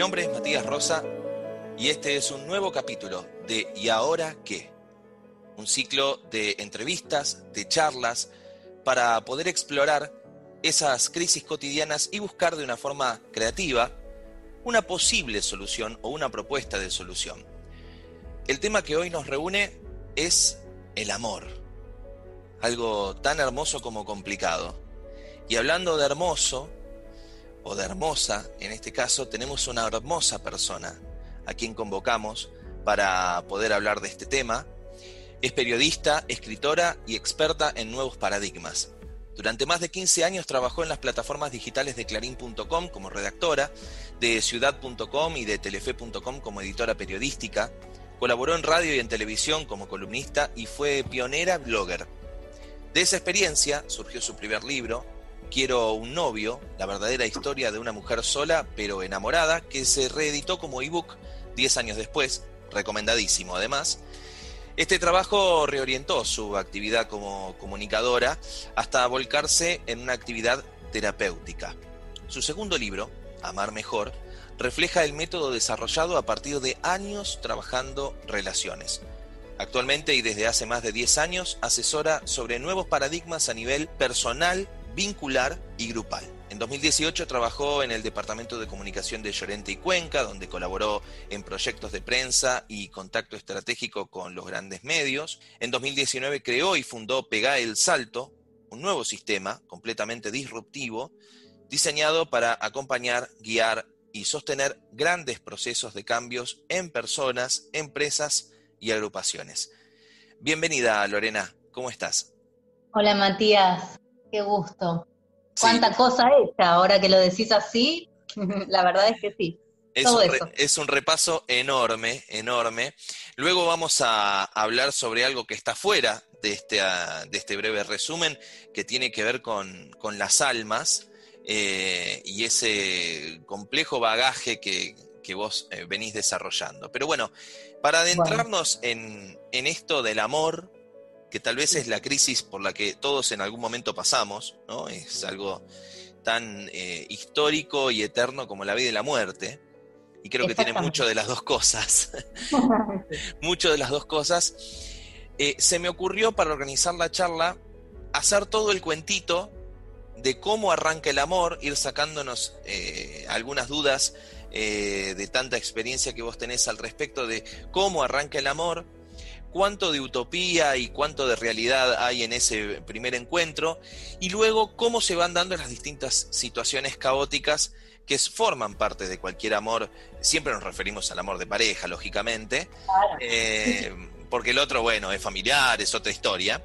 Nombre es Matías Rosa y este es un nuevo capítulo de ¿Y ahora qué? Un ciclo de entrevistas, de charlas, para poder explorar esas crisis cotidianas y buscar de una forma creativa una posible solución o una propuesta de solución. El tema que hoy nos reúne es el amor, algo tan hermoso como complicado. Y hablando de hermoso, o de hermosa, en este caso tenemos una hermosa persona a quien convocamos para poder hablar de este tema. Es periodista, escritora y experta en nuevos paradigmas. Durante más de 15 años trabajó en las plataformas digitales de clarín.com como redactora, de ciudad.com y de telefe.com como editora periodística. Colaboró en radio y en televisión como columnista y fue pionera blogger. De esa experiencia surgió su primer libro, Quiero un novio, la verdadera historia de una mujer sola pero enamorada, que se reeditó como ebook 10 años después, recomendadísimo además. Este trabajo reorientó su actividad como comunicadora hasta volcarse en una actividad terapéutica. Su segundo libro, Amar Mejor, refleja el método desarrollado a partir de años trabajando relaciones. Actualmente y desde hace más de 10 años asesora sobre nuevos paradigmas a nivel personal, vincular y grupal. En 2018 trabajó en el Departamento de Comunicación de Llorente y Cuenca, donde colaboró en proyectos de prensa y contacto estratégico con los grandes medios. En 2019 creó y fundó Pegá el Salto, un nuevo sistema completamente disruptivo, diseñado para acompañar, guiar y sostener grandes procesos de cambios en personas, empresas y agrupaciones. Bienvenida, Lorena, ¿cómo estás? Hola, Matías, qué gusto. Cuánta cosa hecha, ahora que lo decís así, la verdad es que sí. Es un, es un, repaso enorme, enorme. Luego vamos a hablar sobre algo que está fuera de este, ah, de este breve resumen, que tiene que ver con, con las almas eh, y ese complejo bagaje que, que vos eh, venís desarrollando. Pero bueno, para adentrarnos en, en esto del amor, que tal vez es la crisis por la que todos en algún momento pasamos, ¿no? Es algo tan eh, histórico y eterno como la vida y la muerte. Y creo que tiene mucho de las dos cosas. mucho de las dos cosas. Eh, se me ocurrió para organizar la charla hacer todo el cuentito de cómo arranca el amor, ir sacándonos eh, algunas dudas de tanta experiencia que vos tenés al respecto de cómo arranca el amor, cuánto de utopía y cuánto de realidad hay en ese primer encuentro, y luego cómo se van dando las distintas situaciones caóticas que forman parte de cualquier amor. Siempre nos referimos al amor de pareja, lógicamente, eh, porque el otro, bueno, es familiar, es otra historia.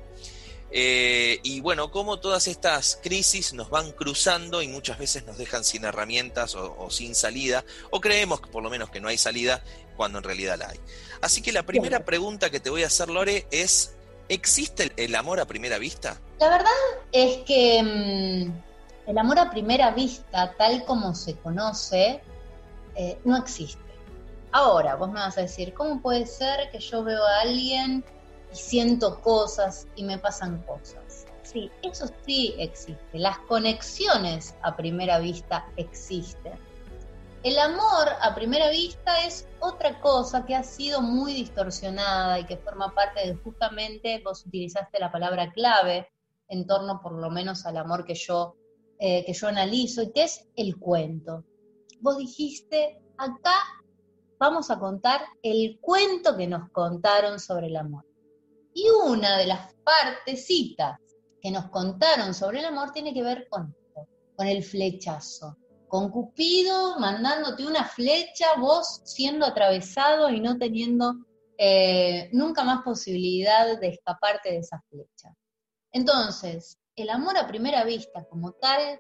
Eh, y bueno, cómo todas estas crisis nos van cruzando y muchas veces nos dejan sin herramientas o, sin salida, o creemos que por lo menos que no hay salida cuando en realidad la hay. Así que la primera pregunta que te voy a hacer, Lore, es, ¿existe el amor a primera vista? La verdad es que mm, el amor a primera vista, tal como se conoce, eh, no existe. Ahora, vos me vas a decir, ¿cómo puede ser que yo veo a alguien y siento cosas y me pasan cosas? Sí, eso sí existe. Las conexiones a primera vista existen. El amor a primera vista es otra cosa que ha sido muy distorsionada y que forma parte de justamente, vos utilizaste la palabra clave en torno por lo menos al amor que yo, eh, que yo analizo, y que es el cuento. Vos dijiste, acá vamos a contar el cuento que nos contaron sobre el amor. Y una de las partecitas que nos contaron sobre el amor tiene que ver con esto, con el flechazo con Cupido mandándote una flecha, vos siendo atravesado y no teniendo eh, nunca más posibilidad de escaparte de esa flecha. Entonces, el amor a primera vista como tal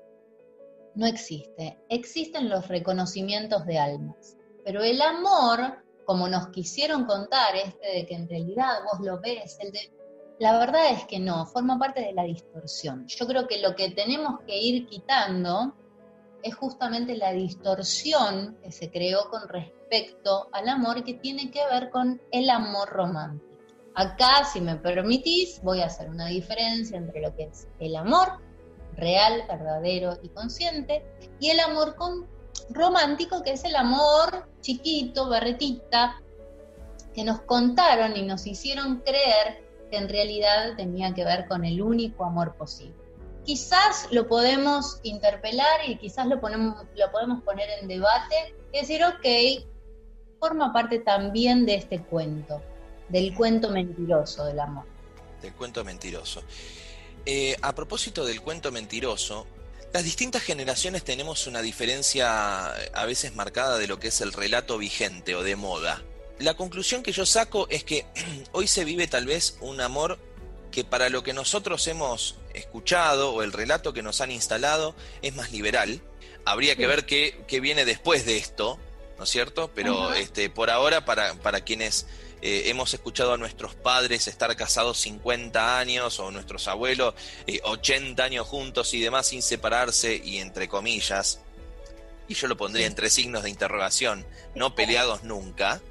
no existe. Existen los reconocimientos de almas. Pero el amor, como nos quisieron contar, este de que en realidad vos lo ves, el de... La verdad es que no, forma parte de la distorsión. Yo creo que lo que tenemos que ir quitando es justamente la distorsión que se creó con respecto al amor que tiene que ver con el amor romántico. Acá, si me permitís, voy a hacer una diferencia entre lo que es el amor real, verdadero y consciente, y el amor romántico, que es el amor chiquito, barretita, que nos contaron y nos hicieron creer que en realidad tenía que ver con el único amor posible. Quizás lo podemos interpelar y quizás lo, ponemos, lo podemos poner en debate y decir, ok, forma parte también de este cuento, del cuento mentiroso del amor. Del cuento mentiroso. Eh, a propósito del cuento mentiroso, las distintas generaciones tenemos una diferencia eh, a veces marcada de lo que es el relato vigente o de moda. La conclusión que yo saco es que hoy se vive tal vez un amor que para lo que nosotros hemos escuchado o el relato que nos han instalado es más liberal. Habría que ver qué, viene después de esto, ¿no es cierto? Pero este, por ahora, para, para quienes eh, hemos escuchado a nuestros padres estar casados 50 años o nuestros abuelos 80 eh, años juntos y demás sin separarse y entre comillas, y yo lo pondría entre signos de interrogación, no peleados nunca.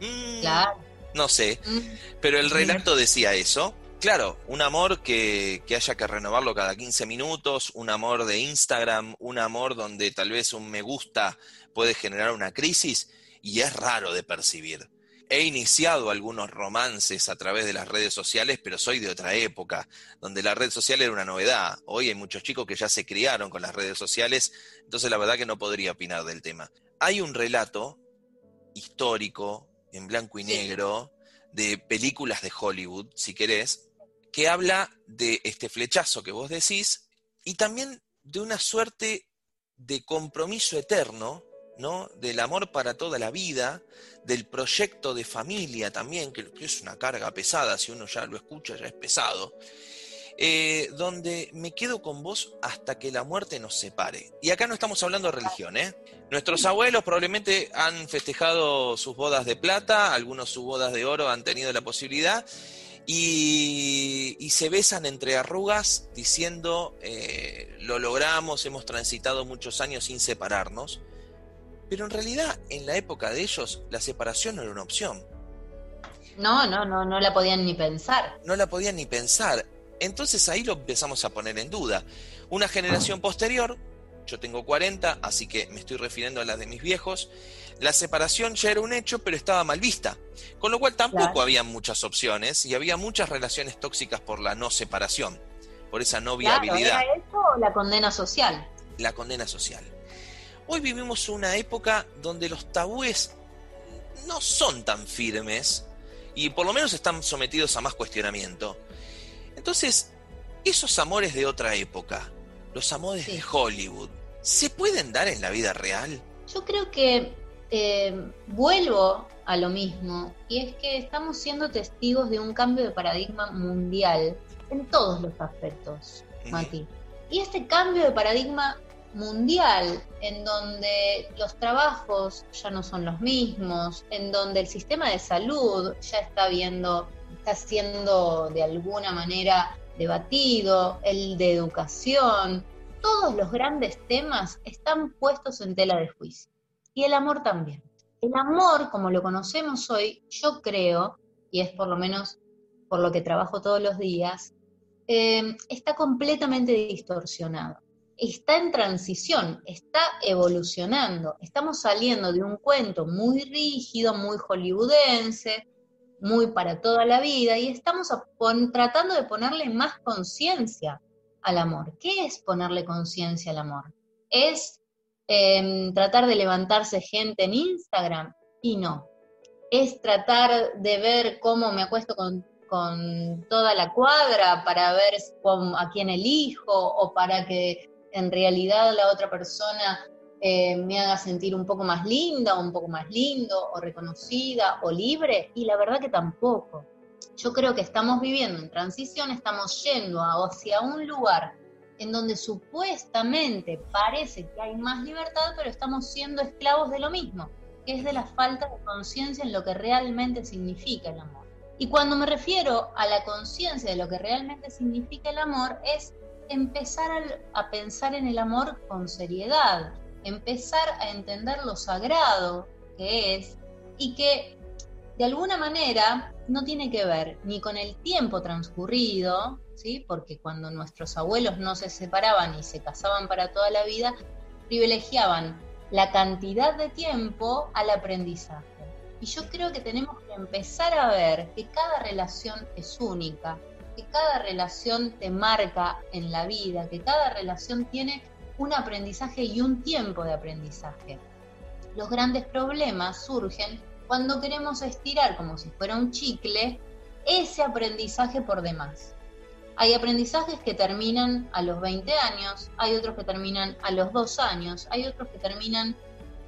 Mm, claro. No sé, mm. pero el relato decía eso. Claro, un amor que, que, haya que renovarlo cada 15 minutos, un amor de Instagram, un amor donde tal vez un me gusta puede generar una crisis y es raro de percibir he iniciado algunos romances a través de las redes sociales, pero soy de otra época, donde la red social era una novedad. Hoy hay muchos chicos que ya se criaron con las redes sociales, entonces la verdad que no podría opinar del tema. Hay un relato histórico, en blanco y negro, de películas de Hollywood, si querés, que habla de este flechazo que vos decís y también de una suerte de compromiso eterno ¿no? Del amor para toda la vida, del proyecto de familia también, que es una carga pesada, si uno ya lo escucha ya es pesado, eh, donde me quedo con vos hasta que la muerte nos separe. Y acá no estamos hablando de religión, ¿eh? Nuestros abuelos probablemente han festejado sus bodas de plata, algunos sus bodas de oro han tenido la posibilidad, y, se besan entre arrugas diciendo, eh, lo logramos, hemos transitado muchos años sin separarnos. Pero en realidad, en la época de ellos, la separación no era una opción. No, no, no, no la podían ni pensar. No la podían ni pensar. Entonces ahí lo empezamos a poner en duda. Una generación posterior, yo tengo 40, así que me estoy refiriendo a las de mis viejos, la separación ya era un hecho, pero estaba mal vista. Con lo cual tampoco había muchas opciones y había muchas relaciones tóxicas por la no separación, por esa no viabilidad. ¿Era eso o la condena social? La condena social. Hoy vivimos una época donde los tabúes no son tan firmes y por lo menos están sometidos a más cuestionamiento. Entonces, esos amores de otra época, los amores de Hollywood, ¿se pueden dar en la vida real? Yo creo que eh, vuelvo a lo mismo, y es que estamos siendo testigos de un cambio de paradigma mundial en todos los aspectos, Mati. Y este cambio de paradigma mundial en donde los trabajos ya no son los mismos, en donde el sistema de salud ya está viendo, está siendo de alguna manera debatido, el de educación, todos los grandes temas están puestos en tela de juicio. Y el amor también. El amor, como lo conocemos hoy, yo creo, y es por lo menos por lo que trabajo todos los días, eh, está completamente distorsionado está en transición, está evolucionando. Estamos saliendo de un cuento muy rígido, muy hollywoodense, muy para toda la vida, y estamos tratando de ponerle más conciencia al amor. ¿Qué es ponerle conciencia al amor? ¿Es em, tratar de levantarse gente en Instagram? Y no. Es tratar de ver cómo me acuesto con, toda la cuadra para ver a quién elijo o para que en realidad la otra persona eh, me haga sentir un poco más linda, o un poco más lindo, o reconocida, o libre, y la verdad que tampoco. Yo creo que estamos viviendo en transición, estamos yendo hacia un lugar en donde supuestamente parece que hay más libertad, pero estamos siendo esclavos de lo mismo, que es de la falta de conciencia en lo que realmente significa el amor. Y cuando me refiero a la conciencia de lo que realmente significa el amor, es empezar a, pensar en el amor con seriedad, empezar a entender lo sagrado que es y que de alguna manera no tiene que ver ni con el tiempo transcurrido, ¿sí? porque cuando nuestros abuelos no se separaban y se casaban para toda la vida, privilegiaban la cantidad de tiempo al aprendizaje. Y yo creo que tenemos que empezar a ver que cada relación es única, que cada relación te marca en la vida, que cada relación tiene un aprendizaje y un tiempo de aprendizaje. Los grandes problemas surgen cuando queremos estirar como si fuera un chicle ese aprendizaje por demás. Hay aprendizajes que terminan a los 20 años, hay otros que terminan a los 2 años, hay otros que terminan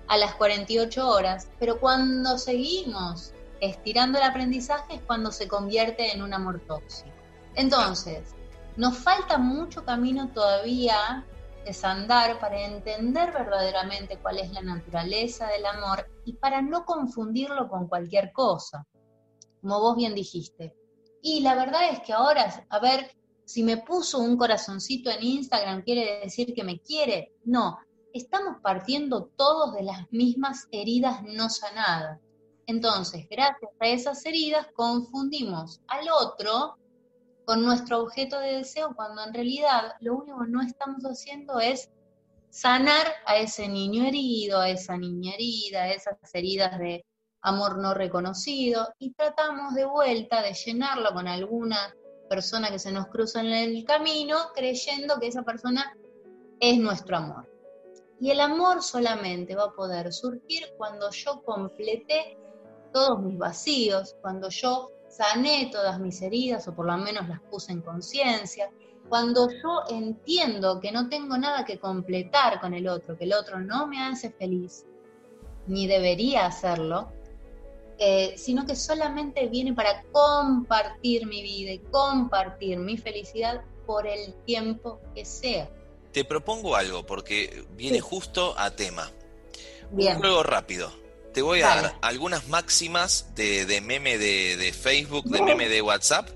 a las 48 horas, pero cuando seguimos estirando el aprendizaje es cuando se convierte en un amor tóxico. Entonces, nos falta mucho camino todavía desandar para entender verdaderamente cuál es la naturaleza del amor y para no confundirlo con cualquier cosa, como vos bien dijiste. Y la verdad es que ahora, a ver, si me puso un corazoncito en Instagram, ¿quiere decir que me quiere? No, estamos partiendo todos de las mismas heridas no sanadas. Entonces, gracias a esas heridas, confundimos al otro con nuestro objeto de deseo cuando en realidad lo único que no estamos haciendo es sanar a ese niño herido, a esa niña herida, a esas heridas de amor no reconocido y tratamos de vuelta de llenarlo con alguna persona que se nos cruza en el camino creyendo que esa persona es nuestro amor. Y el amor solamente va a poder surgir cuando yo complete todos mis vacíos, cuando yo sané todas mis heridas o por lo menos las puse en conciencia, cuando yo entiendo que no tengo nada que completar con el otro, que el otro no me hace feliz, ni debería hacerlo, eh, sino que solamente viene para compartir mi vida y compartir mi felicidad por el tiempo que sea. Te propongo algo porque viene justo a tema. Un juego rápido. Te voy a dar algunas máximas de, meme de, Facebook, de meme de WhatsApp,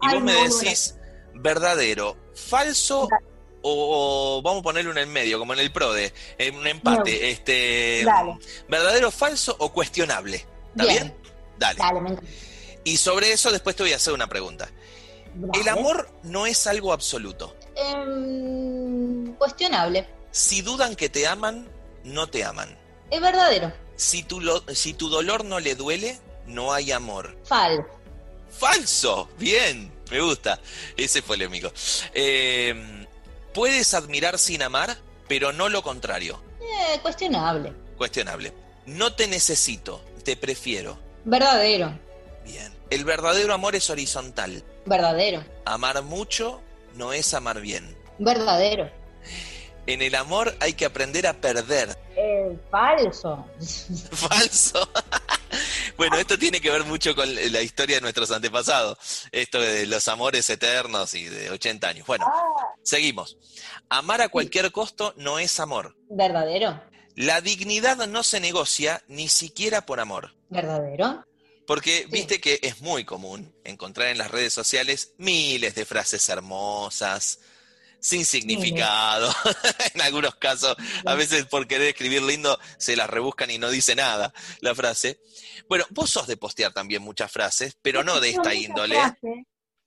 y vos me decís verdadero, falso o, vamos a ponerlo en el medio, como en el PRODE, en un empate, este verdadero, falso o cuestionable. ¿Está bien? Dale. Y sobre eso después te voy a hacer una pregunta. El amor no es algo absoluto. Em, cuestionable. Si dudan que te aman, no te aman. Es verdadero. Si tu, si tu dolor no le duele, no hay amor. Falso. Falso. Bien, me gusta. Ese fue el amigo. Em, puedes admirar sin amar, pero no lo contrario. Eh, cuestionable. Cuestionable. No te necesito, te prefiero. Verdadero. Bien. El verdadero amor es horizontal. Verdadero. Amar mucho no es amar bien. Verdadero. En el amor hay que aprender a perder. Eh, falso. Falso. bueno, esto tiene que ver mucho con la historia de nuestros antepasados. Esto de los amores eternos y de 80 años. Bueno, ah. seguimos. Amar a cualquier costo no es amor. Verdadero. La dignidad no se negocia ni siquiera por amor. Verdadero. Porque viste que es muy común encontrar en las redes sociales miles de frases hermosas, sin significado. en algunos casos, a veces por querer escribir lindo, se las rebuscan y no dice nada la frase. Bueno, vos sos de postear también muchas frases, pero no de esta índole.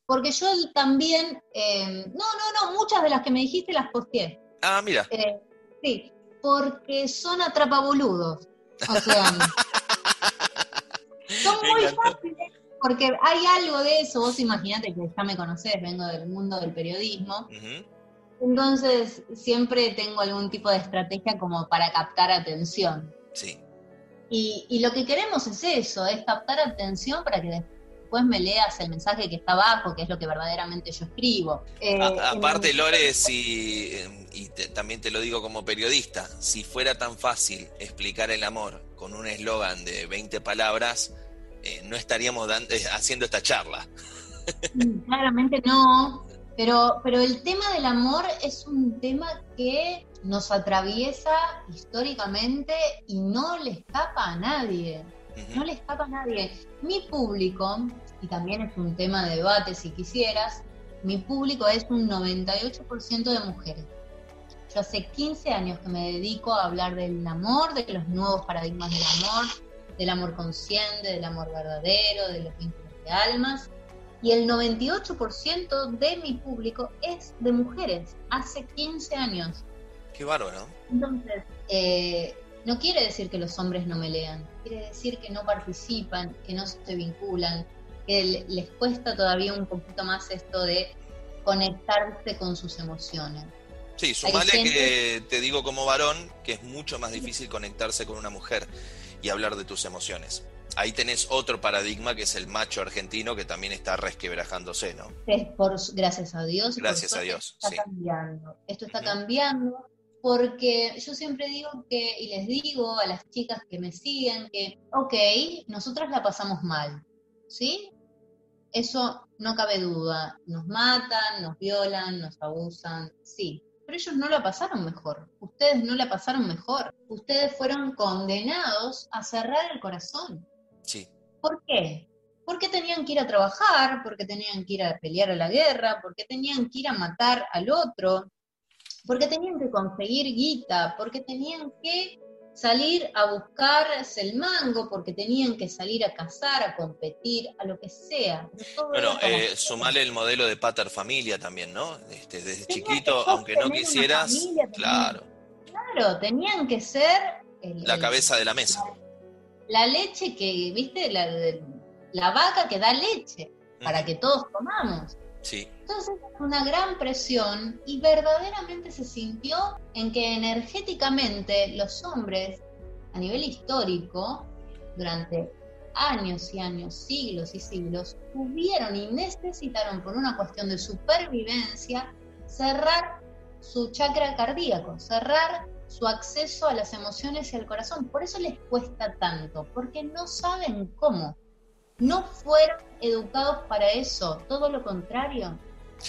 porque yo también, eh, no, no, no, muchas de las que me dijiste las posteé. Ah, mira. Eh, sí, porque son atrapaboludos. O sea, son muy fáciles porque hay algo de eso, vos imaginate que ya me conocés, vengo del mundo del periodismo, entonces, siempre tengo algún tipo de estrategia como para captar atención. Sí. Y, lo que queremos es eso, es captar atención para que después me leas el mensaje que está abajo, que es lo que verdaderamente yo escribo. Eh, aparte, Lore, si, y también te lo digo como periodista, si fuera tan fácil explicar el amor con un eslogan de 20 palabras, eh, no estaríamos dando, eh, haciendo esta charla. Mm, claramente no, pero, pero el tema del amor es un tema que nos atraviesa históricamente y no le escapa a nadie. No le escapa a nadie. Mi público, y también es un tema de debate si quisieras, mi público es un 98% de mujeres. Yo hace 15 años que me dedico a hablar del amor, de los nuevos paradigmas del amor, del amor consciente, del amor verdadero, de los vínculos de almas. Y el 98% de mi público es de mujeres, hace 15 años. Qué bárbaro. Entonces, eh, no quiere decir que los hombres no me lean, quiere decir que no participan, que no se vinculan, que les cuesta todavía un poquito más esto de conectarse con sus emociones. Sí, sumale que te digo como varón que es mucho más difícil conectarse con una mujer y hablar de tus emociones. Ahí tenés otro paradigma que es el macho argentino que también está resquebrajándose, ¿no? Por, gracias a Dios. Gracias a Dios. Está cambiando. Esto está cambiando porque yo siempre digo que, y les digo a las chicas que me siguen, que, ok, nosotras la pasamos mal, ¿sí? Eso no cabe duda, nos matan, nos violan, nos abusan, sí, pero ellos no la pasaron mejor, ustedes no la pasaron mejor, ustedes fueron condenados a cerrar el corazón. Sí. ¿Por qué? Porque tenían que ir a trabajar, porque tenían que ir a pelear a la guerra, porque tenían que ir a matar al otro, porque tenían que conseguir guita, porque tenían que salir a buscarse el mango, porque tenían que salir a cazar, a competir, a lo que sea. Bueno, eh, sumale el modelo de pater familia también, ¿no? Este, desde chiquito, aunque no quisieras, claro. Claro, tenían que ser... la cabeza de la mesa. La, leche que, viste, la, la vaca que da leche, para que todos comamos. Entonces, una gran presión y verdaderamente se sintió en que energéticamente los hombres, a nivel histórico, durante años y años, siglos y siglos, tuvieron y necesitaron, por una cuestión de supervivencia, cerrar su chakra cardíaco, cerrar su acceso a las emociones y al corazón. Por eso les cuesta tanto, porque no saben cómo no fueron educados para eso, todo lo contrario.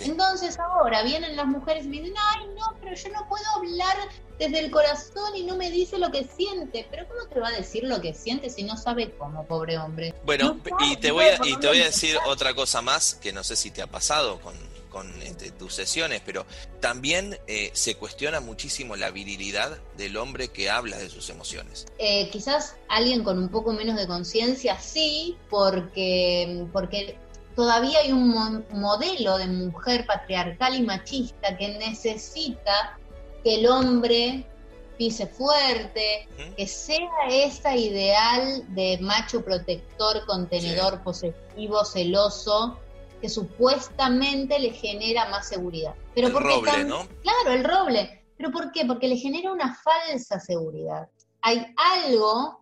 Entonces ahora vienen las mujeres y me dicen, ay no, pero yo no puedo hablar desde el corazón y no me dice lo que siente. Pero ¿cómo te va a decir lo que siente si no sabe cómo, pobre hombre? Bueno, y te voy a, y te voy a decir otra cosa más que no sé si te ha pasado con con este, tus sesiones, pero también eh, se cuestiona muchísimo la virilidad del hombre que habla de sus emociones. Eh, quizás alguien con un poco menos de conciencia sí, porque, porque todavía hay un modelo de mujer patriarcal y machista que necesita que el hombre pise fuerte, que sea esa ideal de macho protector, contenedor, posesivo, celoso, que supuestamente le genera más seguridad. Pero el roble, ¿no? Claro, el roble. ¿Pero por qué? Porque le genera una falsa seguridad. Hay algo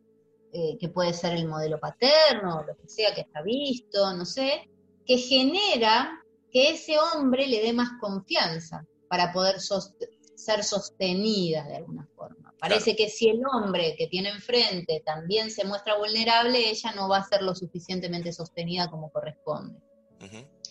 eh, que puede ser el modelo paterno, o lo que sea que está visto, no sé, que genera que ese hombre le dé más confianza para poder ser sostenida de alguna forma. Parece que si el hombre que tiene enfrente también se muestra vulnerable, ella no va a ser lo suficientemente sostenida como corresponde.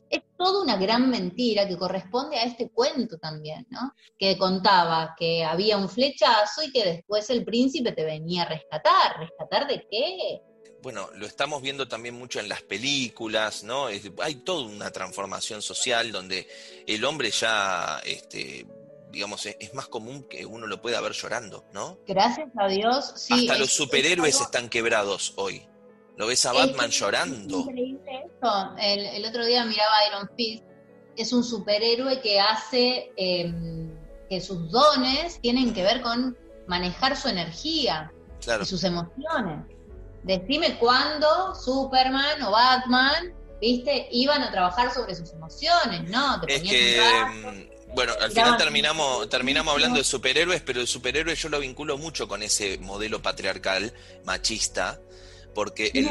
Es toda una gran mentira que corresponde a este cuento también, ¿no? Que contaba que había un flechazo y que después el príncipe te venía a rescatar. ¿Rescatar de qué? bueno, lo estamos viendo también mucho en las películas, ¿no? hay toda una transformación social donde el hombre ya, este, digamos, es, más común que uno lo pueda ver llorando, ¿no? Gracias a Dios, sí. Hasta los superhéroes están quebrados hoy. Lo ves a Batman llorando. Es increíble eso. El, otro día miraba Iron Fist. Es un superhéroe que hace em, que sus dones tienen que ver con manejar su energía y sus emociones. Decime cuándo Superman o Batman, viste, iban a trabajar sobre sus emociones, ¿no? es que, em, bueno, al final terminamos, terminamos hablando de superhéroes, pero el superhéroe yo lo vinculo mucho con ese modelo patriarcal, machista, porque el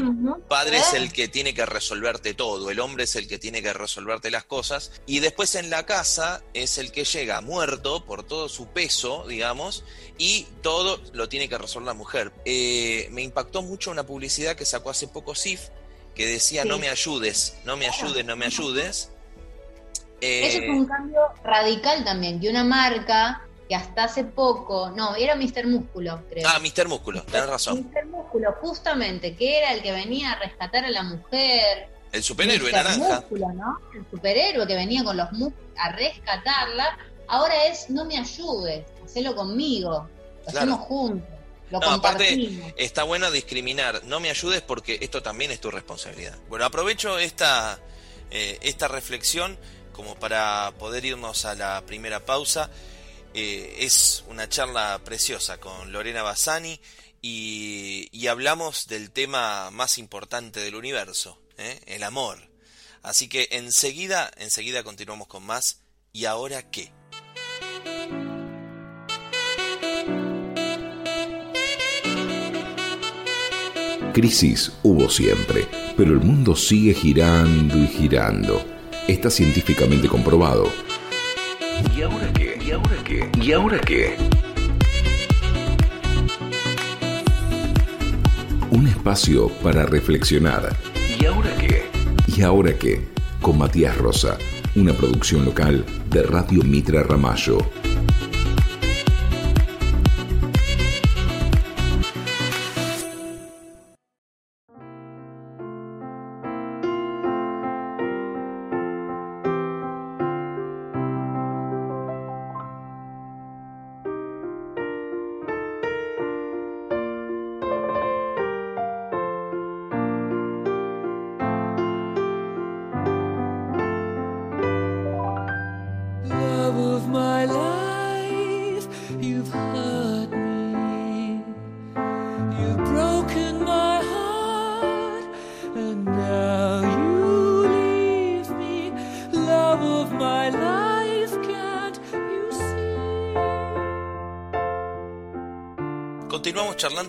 padre es el que tiene que resolverte todo, el hombre es el que tiene que resolverte las cosas, y después en la casa es el que llega muerto por todo su peso, digamos, y todo lo tiene que resolver la mujer. Eh, me impactó mucho una publicidad que sacó hace poco SIF, que decía no me ayudes, no me ayudes, no me ayudes. Eso es un cambio radical también, que una marca que hasta hace poco, no, era Mr. Músculo, creo. Ah, Mr. Músculo, tenés razón. Mr. Músculo, justamente, que era el que venía a rescatar a la mujer. El superhéroe Mr. naranja. Músculo, ¿no? El superhéroe que venía con los músculos a rescatarla, ahora es no me ayudes, hacelo conmigo, lo hacemos juntos. Lo no, aparte está bueno discriminar, no me ayudes porque esto también es tu responsabilidad. Bueno, aprovecho esta, eh, esta reflexión como para poder irnos a la primera pausa. Eh, es una charla preciosa con Lorena Bassani y, hablamos del tema más importante del universo, ¿eh? el amor. Así que enseguida, enseguida continuamos con más. ¿Y ahora qué? Crisis hubo siempre, pero el mundo sigue girando y girando. Está científicamente comprobado. ¿Y ahora qué? ¿Y ahora qué? ¿Y ahora qué? Un espacio para reflexionar. ¿Y ahora qué? ¿Y ahora qué? Con Matías Rosa, una producción local de Radio Mitra Ramallo.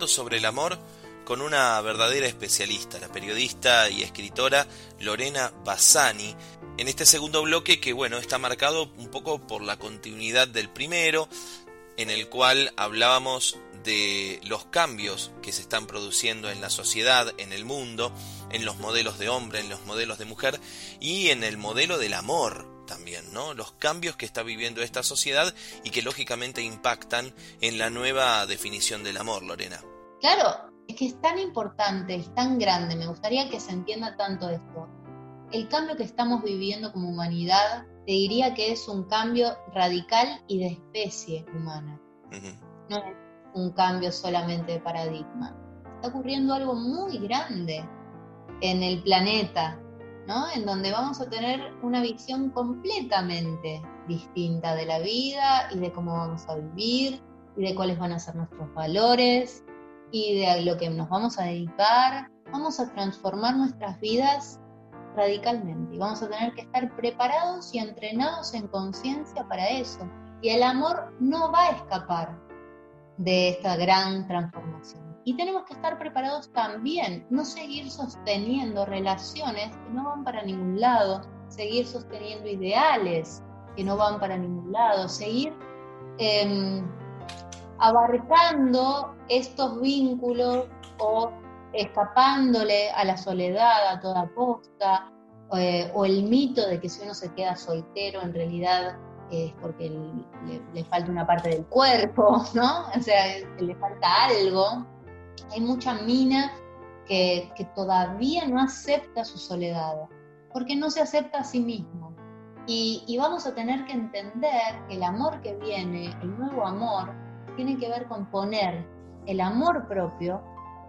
Sobre el amor con una verdadera especialista, la periodista y escritora Lorena Bassani, en este segundo bloque que bueno, está marcado un poco por la continuidad del primero, en el cual hablábamos de los cambios que se están produciendo en la sociedad, en el mundo, en los modelos de hombre, en los modelos de mujer y en el modelo del amor, también, ¿no? Los cambios que está viviendo esta sociedad y que lógicamente impactan en la nueva definición del amor, Lorena. Claro, es que es tan importante, es tan grande, me gustaría que se entienda tanto esto. El cambio que estamos viviendo como humanidad, te diría que es un cambio radical y de especie humana. No es un cambio solamente de paradigma. Está ocurriendo algo muy grande en el planeta, en donde vamos a tener una visión completamente distinta de la vida y de cómo vamos a vivir y de cuáles van a ser nuestros valores y de lo que nos vamos a dedicar. Vamos a transformar nuestras vidas radicalmente y vamos a tener que estar preparados y entrenados en conciencia para eso. Y el amor no va a escapar de esta gran transformación. Y tenemos que estar preparados también, no seguir sosteniendo relaciones que no van para ningún lado, seguir sosteniendo ideales que no van para ningún lado, seguir em, abarcando estos vínculos o escapándole a la soledad a toda costa, eh, o el mito de que si uno se queda soltero en realidad es porque le, le, falta una parte del cuerpo, ¿no? O sea, le falta algo hay mucha mina que, todavía no acepta su soledad, porque no se acepta a sí mismo. Y, vamos a tener que entender que el amor que viene, el nuevo amor, tiene que ver con poner el amor propio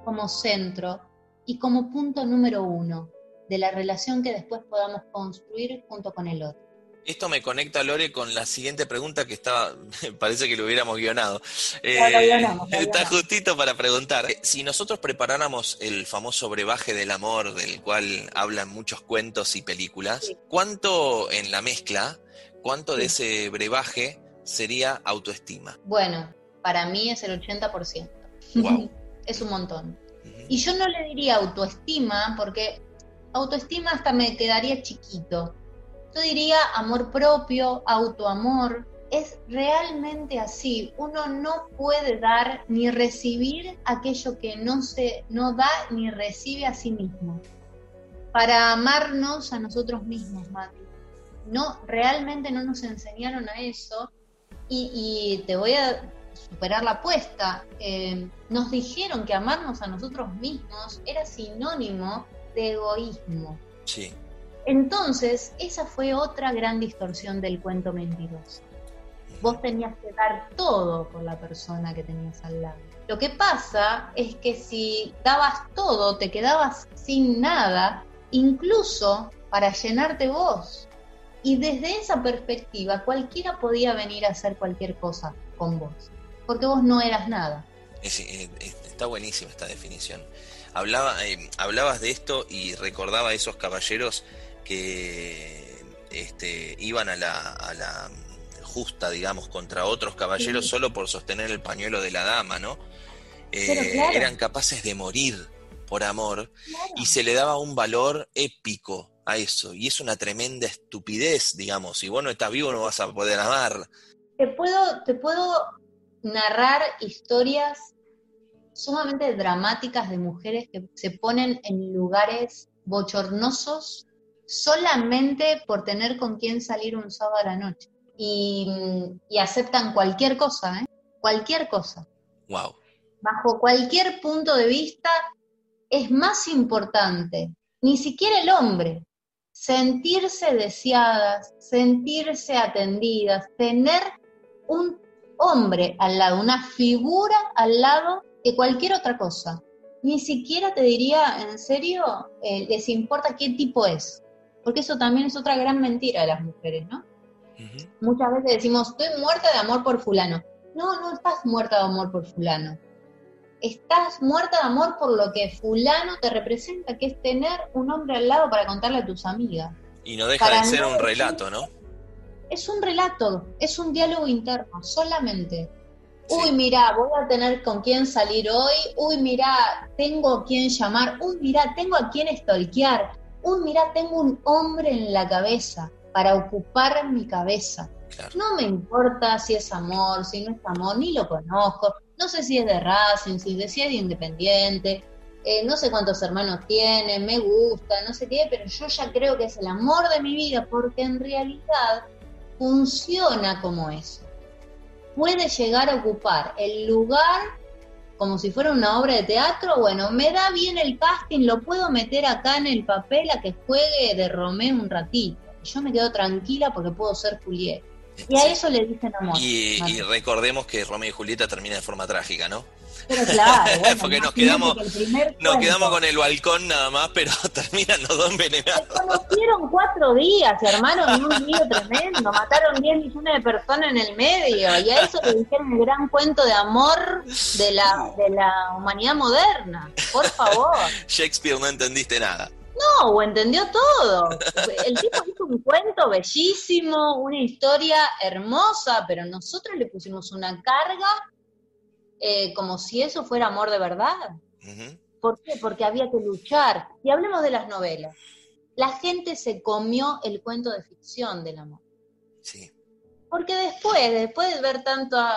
como centro y como punto número uno de la relación que después podamos construir junto con el otro. Esto me conecta, Lore, con la siguiente pregunta que estaba, parece que lo hubiéramos guionado. Eh, está justito para preguntar, eh, si nosotros preparáramos el famoso brebaje del amor, del cual hablan muchos cuentos y películas, ¿cuánto en la mezcla, cuánto de ese brebaje sería autoestima? Bueno, para mí es el 80%. es un montón. Y yo no le diría autoestima, porque autoestima hasta me quedaría chiquito. Yo diría amor propio, autoamor. Es realmente así. Uno no puede dar ni recibir aquello que no se no da ni recibe a sí mismo. Para amarnos a nosotros mismos, Mati. No, realmente no nos enseñaron a eso. Y, te voy a superar la apuesta. Eh, nos dijeron que amarnos a nosotros mismos era sinónimo de egoísmo. Sí. Entonces, esa fue otra gran distorsión del cuento mentiroso. Vos tenías que dar todo por la persona que tenías al lado. Lo que pasa es que si dabas todo, te quedabas sin nada, incluso para llenarte vos. Y desde esa perspectiva, cualquiera podía venir a hacer cualquier cosa con vos, porque vos no eras nada. Está buenísima esta definición. Hablaba, eh, hablabas de esto y recordaba a esos caballeros que este, iban a la, a la justa, digamos, contra otros caballeros solo por sostener el pañuelo de la dama, ¿no? Eh, eran capaces de morir por amor y se le daba un valor épico a eso. Y es una tremenda estupidez, digamos. Si vos no estás vivo no vas a poder amar. Te puedo, te puedo narrar historias sumamente dramáticas de mujeres que se ponen en lugares bochornosos solamente por tener con quién salir un sábado a la noche. Y, aceptan cualquier cosa, ¿eh? Cualquier cosa. Wow. Bajo cualquier punto de vista, es más importante, ni siquiera el hombre, sentirse deseadas, sentirse atendidas, tener un hombre al lado, una figura al lado que cualquier otra cosa. Ni siquiera te diría, en serio, eh, les importa qué tipo es. Porque eso también es otra gran mentira de las mujeres, ¿no? Muchas veces decimos, estoy muerta de amor por fulano. No, no estás muerta de amor por fulano. Estás muerta de amor por lo que fulano te representa, que es tener un hombre al lado para contarle a tus amigas. Y no deja de ser un relato, ¿no? Es un relato, es un diálogo interno, solamente. Uy, mira, voy a tener con quién salir hoy. Uy, mira, tengo a quién llamar. Uy, mira, tengo a quién stalkear. Uy, mira, tengo un hombre en la cabeza para ocupar mi cabeza. No me importa si es amor, si no es amor, ni lo conozco. No sé si es de Racing, si es de Independiente. Eh, no sé cuántos hermanos tiene, me gusta, no sé qué, pero yo ya creo que es el amor de mi vida porque en realidad funciona como eso puede llegar a ocupar el lugar como si fuera una obra de teatro, bueno, me da bien el casting, lo puedo meter acá en el papel a que juegue de Romeo un ratito. Yo me quedo tranquila porque puedo ser Julieta. Y a eso le dicen amor. y recordemos que Romeo y Julieta termina de forma trágica, ¿no? Pero claro, porque nos quedamos, nos quedamos con el balcón nada más, pero terminan los dos envenenados. Se conocieron cuatro días, hermano, en un lío tremendo. Mataron 10 millones de personas en el medio. Y a eso le dijeron el gran cuento de amor de la, de la humanidad moderna. Por favor. Shakespeare no entendiste nada. No, o entendió todo. El tipo hizo un cuento bellísimo, una historia hermosa, pero nosotros le pusimos una carga eh, como si eso fuera amor de verdad. ¿Por qué? Porque había que luchar. Y hablemos de las novelas. La gente se comió el cuento de ficción del amor. Sí. Porque después, después de ver tanto a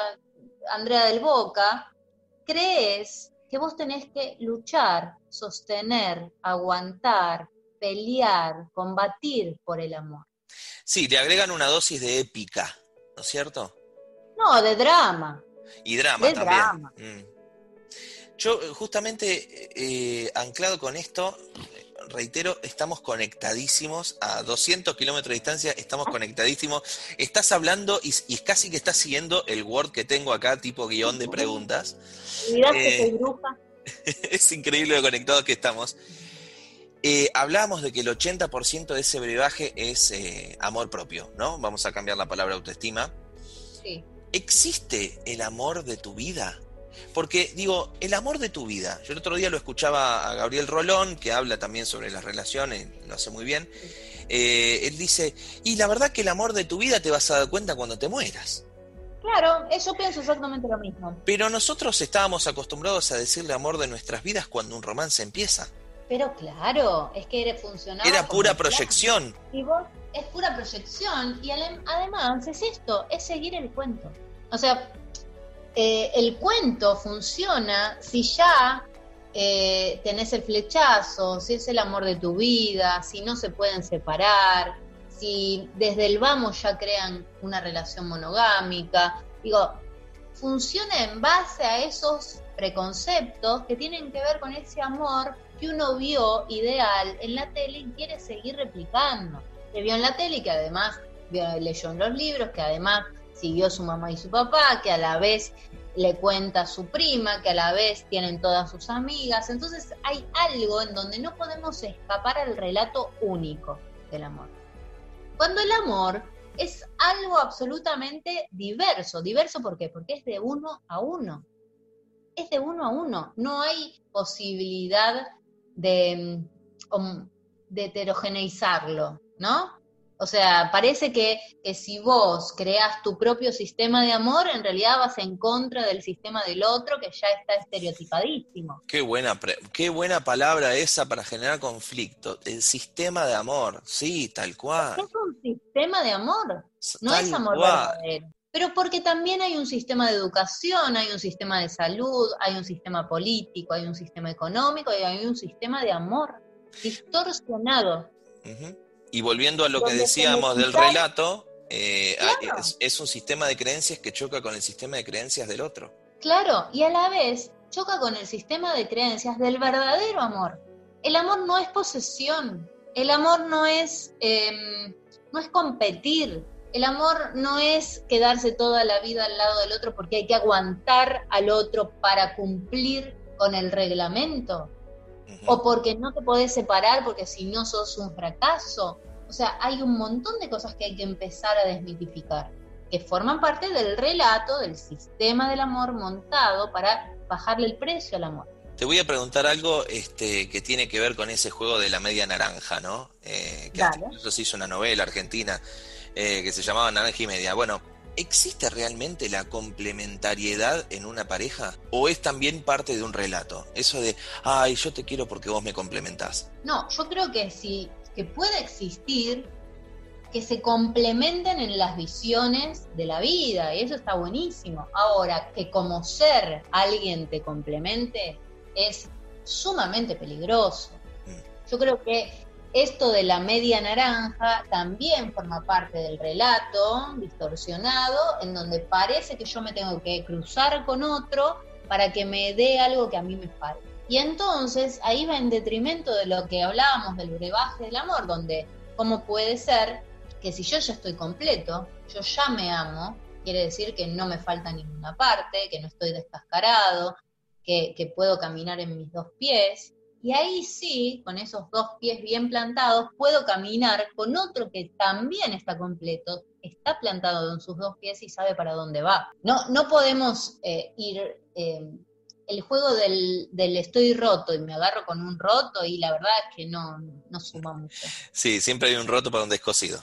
Andrea del Boca, crees que vos tenés que luchar, sostener, aguantar, pelear, combatir por el amor. Sí, le agregan una dosis de épica, ¿no es cierto? No, de drama. Y drama también. Mm. Yo justamente eh, anclado con esto, reitero, estamos conectadísimos a 200 kilómetros de distancia, estamos conectadísimos. Estás hablando y, y, casi que estás siguiendo el Word que tengo acá, tipo guion de preguntas. Eh, es increíble lo conectados que estamos. Eh, hablábamos de que el 80% de ese brebaje es eh, amor propio, ¿no? Vamos a cambiar la palabra autoestima. Sí. ¿existe el amor de tu vida? Porque digo, el amor de tu vida, yo el otro día lo escuchaba a Gabriel Rolón, que habla también sobre las relaciones, lo hace muy bien, eh, él dice, y la verdad que el amor de tu vida te vas a dar cuenta cuando te mueras. Claro, yo pienso exactamente lo mismo. Pero nosotros estábamos acostumbrados a decirle amor de nuestras vidas cuando un romance empieza. Pero claro, es que era funcionaba. Era pura proyección. Y vos, es pura proyección. Y además es esto, es seguir el cuento. O sea, eh, el cuento funciona si ya eh, tenés el flechazo, si es el amor de tu vida, si no se pueden separar, si desde el vamos ya crean una relación monogámica. Digo, funciona en base a esos preconceptos que tienen que ver con ese amor que uno vio ideal en la tele y quiere seguir replicando. Que vio en la tele y que además leyó en los libros, que además siguió su mamá y su papá, que a la vez le cuenta a su prima, que a la vez tienen todas sus amigas. Entonces hay algo en donde no podemos escapar al relato único del amor. Cuando el amor es algo absolutamente diverso. ¿Diverso por qué? Porque es de uno a uno. Es de uno a uno. No hay posibilidad de, mm, de heterogeneizarlo, ¿no? O sea, parece que, que si vos creas tu propio sistema de amor, en realidad vas en contra del sistema del otro que ya está estereotipadísimo. Qué buena, pre- qué buena palabra esa para generar conflicto. El sistema de amor, sí, tal cual. Es un sistema de amor. No tal es amor cual. verdadero. Pero porque también hay un sistema de educación, hay un sistema de salud, hay un sistema político, hay un sistema económico y hay un sistema de amor distorsionado. Y volviendo a lo que decíamos del relato, eh, Claro. es, es un sistema de creencias que choca con el sistema de creencias del otro. Claro, y a la vez choca con el sistema de creencias del verdadero amor. El amor no es posesión, el amor no es, em, no es competir, el amor no es quedarse toda la vida al lado del otro porque hay que aguantar al otro para cumplir con el reglamento O porque no te podés separar porque si no sos un fracaso. O sea, hay un montón de cosas que hay que empezar a desmitificar, que forman parte del relato, del sistema del amor montado para bajarle el precio al amor. Te voy a preguntar algo este, que tiene que ver con ese juego de la media naranja, ¿no? Eh, que incluso se hizo una novela argentina eh, que se llamaba Naranja y Media. Bueno, ¿existe realmente la complementariedad en una pareja? ¿O es también parte de un relato? Eso de, ay, yo te quiero porque vos me complementás. No, yo creo que sí, que puede existir, que se complementen en las visiones de la vida, y eso está buenísimo. Ahora, que como ser alguien te complemente es sumamente peligroso. Yo creo que esto de la media naranja también forma parte del relato distorsionado, en donde parece que yo me tengo que cruzar con otro para que me dé algo que a mí me falta. Y entonces ahí va en detrimento de lo que hablábamos del brebaje del amor, donde cómo puede ser que si yo ya estoy completo, yo ya me amo, quiere decir que no me falta ninguna parte, que no estoy descascarado, que, que puedo caminar en mis dos pies. Y ahí sí, con esos dos pies bien plantados, puedo caminar con otro que también está completo, está plantado en sus dos pies y sabe para dónde va. No, no podemos eh, ir eh, el juego del, del estoy roto y me agarro con un roto y la verdad es que no, no suma mucho. Sí, siempre hay un roto para un descosido.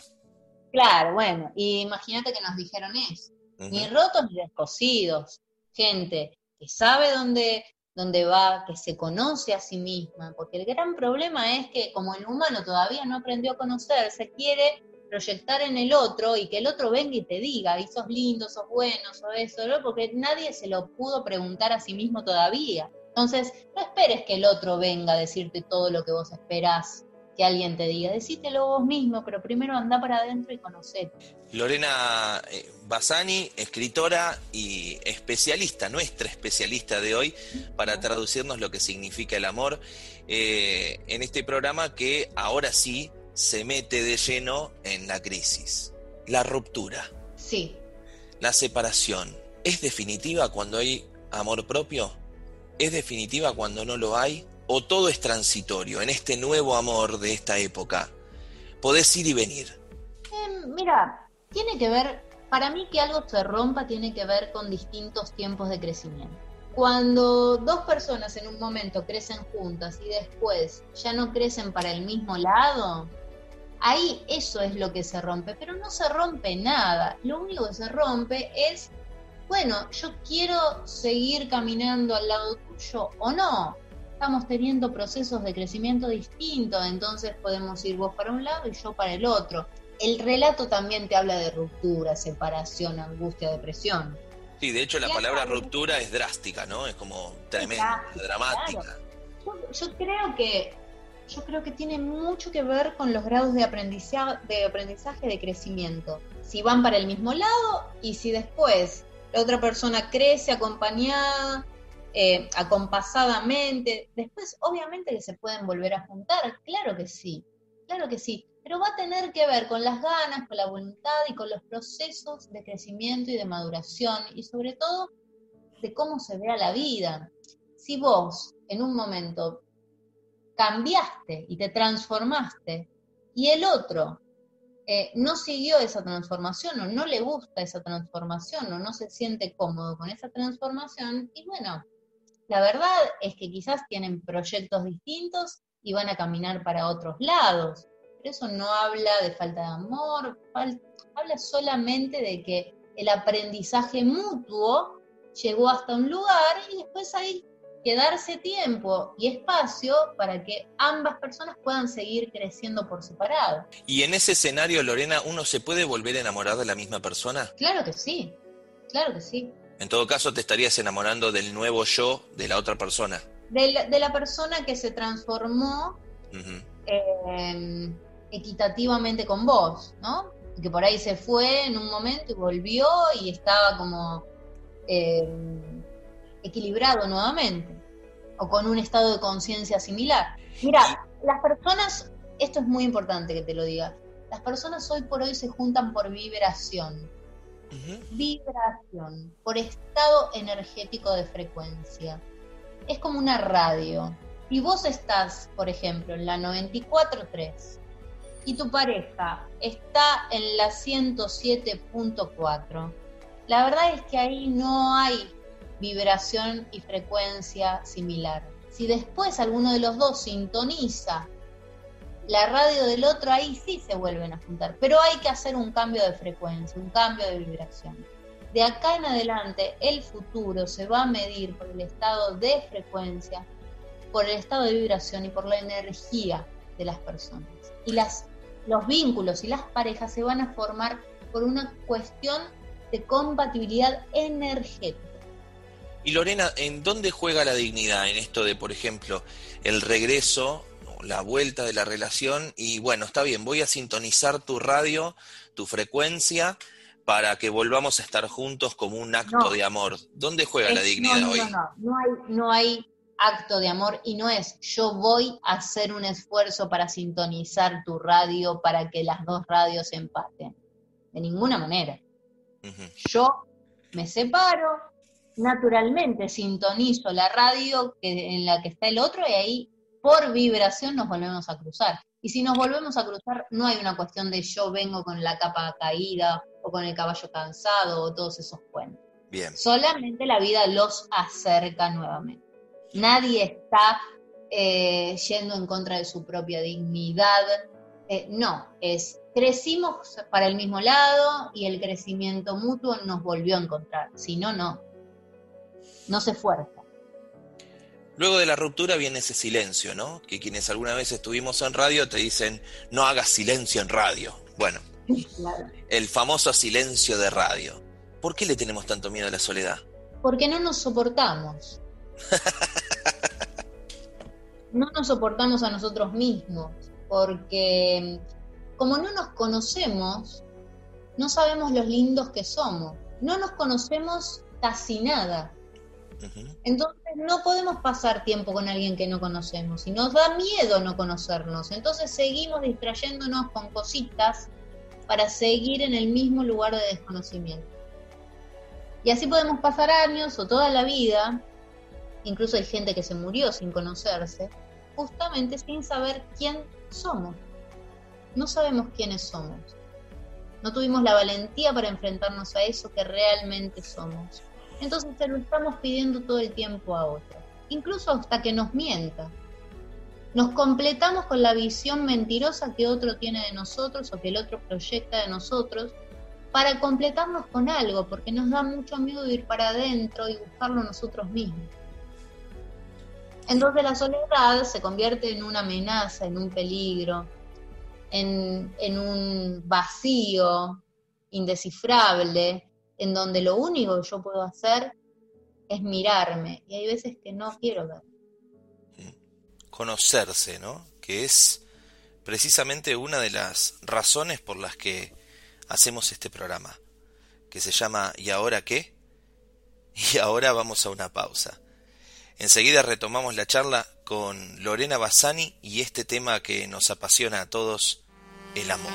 Claro, bueno, y imagínate que nos dijeron eso, ni rotos ni descosidos, gente que sabe dónde, dónde va, que se conoce a sí misma, porque el gran problema es que como el humano todavía no aprendió a conocerse, quiere proyectar en el otro y que el otro venga y te diga, y sos lindo, sos bueno, sos eso, ¿no? porque nadie se lo pudo preguntar a sí mismo todavía. Entonces, no esperes que el otro venga a decirte todo lo que vos esperás que alguien te diga, decítelo vos mismo, pero primero anda para adentro y conocete. Lorena eh, Bassani, escritora y especialista, nuestra especialista de hoy, para traducirnos lo que significa el amor eh, en este programa que ahora sí se mete de lleno en la crisis. La ruptura, Sí, la separación, ¿es definitiva cuando hay amor propio? ¿Es definitiva cuando no lo hay? ¿O todo es transitorio en este nuevo amor de esta época? Podés ir y venir. Eh, mira, tiene que ver, para mí que algo se rompa tiene que ver con distintos tiempos de crecimiento. Cuando dos personas en un momento crecen juntas y después ya no crecen para el mismo lado, ahí eso es lo que se rompe, pero no se rompe nada. Lo único que se rompe es bueno, yo quiero seguir caminando al lado tuyo o no. Estamos teniendo procesos de crecimiento distintos, entonces podemos ir vos para un lado y yo para el otro. El relato también te habla de ruptura, separación, angustia, depresión. Sí, de hecho la palabra ruptura es drástica, ¿no? Es como tremenda, dramática. Yo, creo que yo creo que tiene mucho que ver con los grados de aprendizaje, de aprendizaje, de crecimiento. Si van para el mismo lado y si después la otra persona crece acompañada, eh, acompasadamente, después obviamente que se pueden volver a juntar, claro que sí, claro que sí, pero va a tener que ver con las ganas, con la voluntad y con los procesos de crecimiento y de maduración y sobre todo de cómo se vea la vida. Si vos en un momento cambiaste y te transformaste y el otro eh, no siguió esa transformación o no le gusta esa transformación o no se siente cómodo con esa transformación, y bueno, la verdad es que quizás tienen proyectos distintos y van a caminar para otros lados, pero eso no habla de falta de amor, habla solamente de que el aprendizaje mutuo llegó hasta un lugar y después hay que darse tiempo y espacio para que ambas personas puedan seguir creciendo por separado. Y en ese escenario, Lorena, ¿uno se puede volver a enamorar de la misma persona? Claro que sí, claro que sí. En todo caso, te estarías enamorando del nuevo yo de la otra persona. De la, persona que se transformó em, equitativamente con vos, ¿no? Que por ahí se fue en un momento y volvió y estaba como em, equilibrado nuevamente o con un estado de conciencia similar. Mira, las personas, esto es muy importante que te lo diga, las personas hoy por hoy se juntan por vibración. Vibración, por estado energético de frecuencia. Es como una radio. Si vos estás, por ejemplo, en la 94.3 y tu pareja está en la 107.4, la verdad es que ahí no hay vibración y frecuencia similar. Si después alguno de los dos sintoniza la radio del otro, ahí sí se vuelven a juntar. Pero hay que hacer un cambio de frecuencia, un cambio de vibración. De acá en adelante, el futuro se va a medir por el estado de frecuencia, por el estado de vibración y por la energía de las personas. Y las, los vínculos y las parejas se van a formar por una cuestión de compatibilidad energética. Y Lorena, ¿en dónde juega la dignidad en esto de, por ejemplo, el regreso, la vuelta de la relación? Y bueno, está bien, voy a sintonizar tu radio, tu frecuencia, para que volvamos a estar juntos como un acto de amor. ¿Dónde juega la dignidad no, hoy? No, no, no hay, no hay acto de amor y no es yo voy a hacer un esfuerzo para sintonizar tu radio para que las dos radios empaten. De ninguna manera. Yo me separo, naturalmente sintonizo la radio que, en la que está el otro y ahí por vibración nos volvemos a cruzar. Y si nos volvemos a cruzar, no hay una cuestión de yo vengo con la capa caída o con el caballo cansado o todos esos cuentos. Bien. Solamente la vida los acerca nuevamente. Nadie está eh, yendo en contra de su propia dignidad. Eh, no, es crecimos para el mismo lado y el crecimiento mutuo nos volvió a encontrar. Si no, no no se fuerza. Luego de la ruptura viene ese silencio, ¿no? Que quienes alguna vez estuvimos en radio te dicen, no hagas silencio en radio. Bueno, el famoso silencio de radio. ¿Por qué le tenemos tanto miedo a la soledad? Porque no nos soportamos. no nos soportamos a nosotros mismos, porque como no nos conocemos, no sabemos los lindos que somos. No nos conocemos casi nada. Entonces no podemos pasar tiempo con alguien que no conocemos y nos da miedo no conocernos. Entonces seguimos distrayéndonos con cositas para seguir en el mismo lugar de desconocimiento. Y así podemos pasar años o toda la vida, incluso hay gente que se murió sin conocerse, justamente sin saber quién somos. No sabemos quiénes somos. No tuvimos la valentía para enfrentarnos a eso que realmente somos entonces se lo estamos pidiendo todo el tiempo a otro, incluso hasta que nos mienta. Nos completamos con la visión mentirosa que otro tiene de nosotros o que el otro proyecta de nosotros para completarnos con algo, porque nos da mucho miedo ir para adentro y buscarlo nosotros mismos. Entonces la soledad se convierte en una amenaza, en un peligro, en, en un vacío indescifrable, en donde lo único que yo puedo hacer es mirarme. Y hay veces que no quiero ver. Conocerse, ¿no? Que es precisamente una de las razones por las que hacemos este programa, que se llama ¿Y ahora qué? Y ahora vamos a una pausa. Enseguida retomamos la charla con Lorena Bassani y este tema que nos apasiona a todos, el amor.